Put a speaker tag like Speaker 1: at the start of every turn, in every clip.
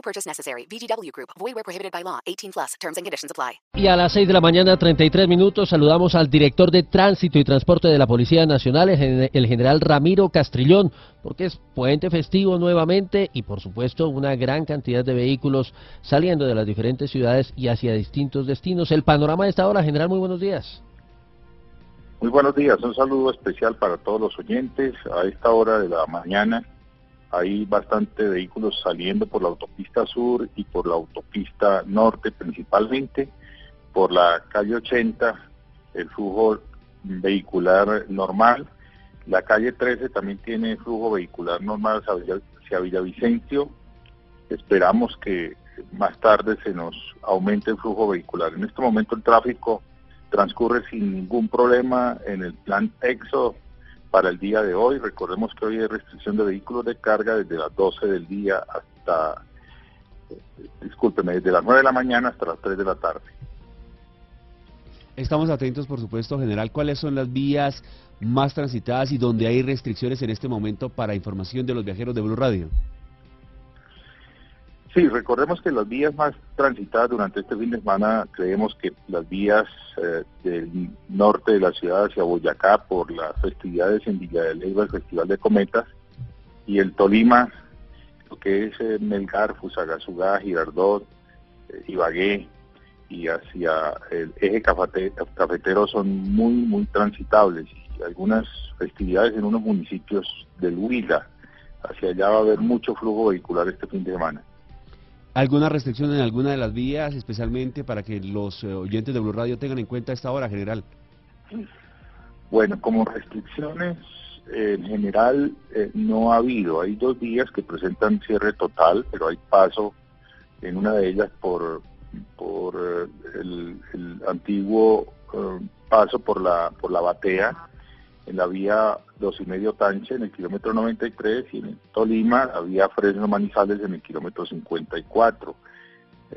Speaker 1: No purchase necessary. VGW Group. Void where prohibited by law. 18 plus. Terms and conditions apply.
Speaker 2: Y a las 6 de la mañana, 33 minutos, saludamos al director de Tránsito y Transporte de la Policía Nacional, el general Ramiro Castrillón, porque es puente festivo nuevamente y, por supuesto, una gran cantidad de vehículos saliendo de las diferentes ciudades y hacia distintos destinos. El panorama de esta hora, general, muy buenos días.
Speaker 3: Muy buenos días, un saludo especial para todos los oyentes. A esta hora de la mañana hay bastante vehículos saliendo por la autopista sur y por la autopista norte principalmente. Por la calle 80 el flujo vehicular normal. La calle 13 también tiene flujo vehicular normal hacia, Villa- hacia Villavicencio. Esperamos que más tarde se nos aumente el flujo vehicular. En este momento el tráfico transcurre sin ningún problema en el plan EXO para el día de hoy. Recordemos que hoy hay restricción de vehículos de carga desde las 12 del día hasta, eh, discúlpeme, desde las 9 de la mañana hasta las 3 de la tarde.
Speaker 4: Estamos atentos, por supuesto, general, cuáles son las vías más transitadas y donde hay restricciones en este momento para información de los viajeros de Blue Radio.
Speaker 3: Sí, recordemos que las vías más transitadas durante este fin de semana, creemos que las vías eh, del norte de la ciudad hacia Boyacá por las festividades en Villa de Leyva, el Festival de Cometas, y el Tolima, lo que es eh, Melgar, Fusagasugá, Girardot, eh, Ibagué, y hacia el eje cafete- cafetero son muy, muy transitables. Y algunas festividades en unos municipios del Huila, hacia allá va a haber mucho flujo vehicular este fin de semana.
Speaker 4: ¿Alguna restricción en alguna de las vías, especialmente para que los eh, oyentes de Blue Radio tengan en cuenta esta hora, general?
Speaker 3: Bueno, como restricciones en general eh, no ha habido. Hay dos vías que presentan cierre total, pero hay paso en una de ellas por, por eh, el, antiguo paso por la, por la batea, en la vía dos y medio Tanche en el kilómetro 93 y en Tolima la vía Fresno Manizales en el kilómetro 54.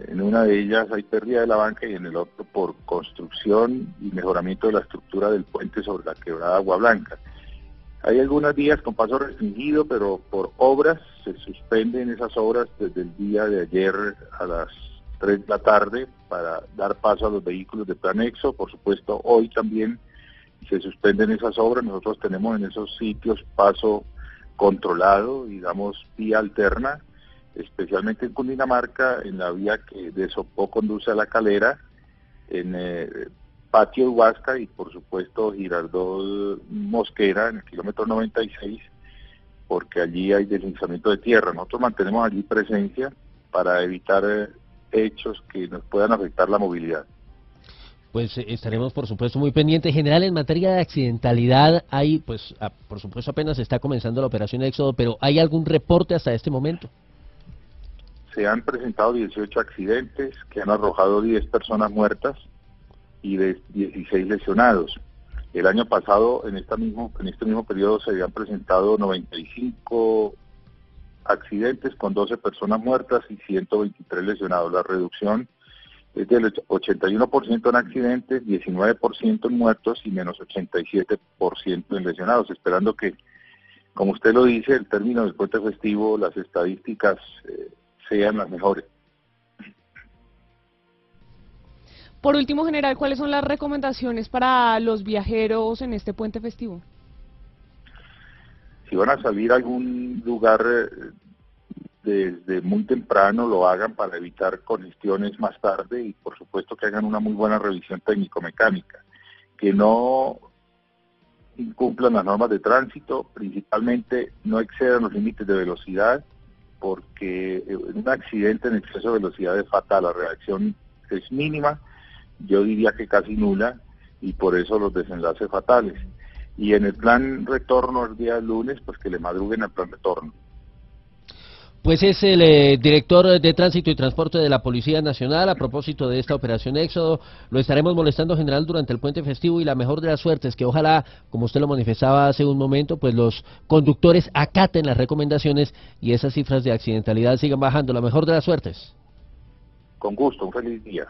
Speaker 3: En una de ellas hay pérdida de la banca y en el otro por construcción y mejoramiento de la estructura del puente sobre la quebrada Agua Blanca. Hay algunas vías con paso restringido, pero por obras se suspenden esas obras desde el día de ayer a las 3 de la tarde para dar paso a los vehículos de planexo. Por supuesto, hoy también se suspenden esas obras. Nosotros tenemos en esos sitios paso controlado y damos vía alterna, especialmente en Cundinamarca, en la vía que de Sopó conduce a la calera, en eh, Patio Huasca y por supuesto Girardot Mosquera en el kilómetro 96, porque allí hay deslizamiento de tierra. Nosotros mantenemos allí presencia para evitar eh, hechos que nos puedan afectar la movilidad.
Speaker 2: Pues eh, estaremos, por supuesto, muy pendientes. General, en materia de accidentalidad, hay, pues, ah, por supuesto, apenas está comenzando la operación Éxodo, pero ¿hay algún reporte hasta este momento?
Speaker 3: Se han presentado 18 accidentes que han arrojado 10 personas muertas y de 16 lesionados. El año pasado, en, esta mismo, en este mismo periodo, se habían presentado 95 accidentes con 12 personas muertas y 123 lesionados. La reducción es del 81% en accidentes, 19% en muertos y menos 87% en lesionados, esperando que, como usted lo dice, el término del puente festivo, las estadísticas eh, sean las mejores.
Speaker 5: Por último, general, ¿cuáles son las recomendaciones para los viajeros en este puente festivo?
Speaker 3: Si van a salir a algún lugar eh, desde muy temprano, lo hagan para evitar congestiones más tarde y por supuesto que hagan una muy buena revisión técnico-mecánica. Que no incumplan las normas de tránsito, principalmente no excedan los límites de velocidad, porque eh, un accidente en exceso de velocidad es fatal, la reacción es mínima, yo diría que casi nula, y por eso los desenlaces fatales. Y en el plan retorno el día lunes, pues que le madruguen al plan retorno.
Speaker 2: Pues es el eh, director de Tránsito y Transporte de la Policía Nacional. A propósito de esta operación Éxodo, lo estaremos molestando general durante el puente festivo y la mejor de las suertes, que ojalá, como usted lo manifestaba hace un momento, pues los conductores acaten las recomendaciones y esas cifras de accidentalidad sigan bajando. La mejor de las suertes.
Speaker 3: Con gusto, un feliz día.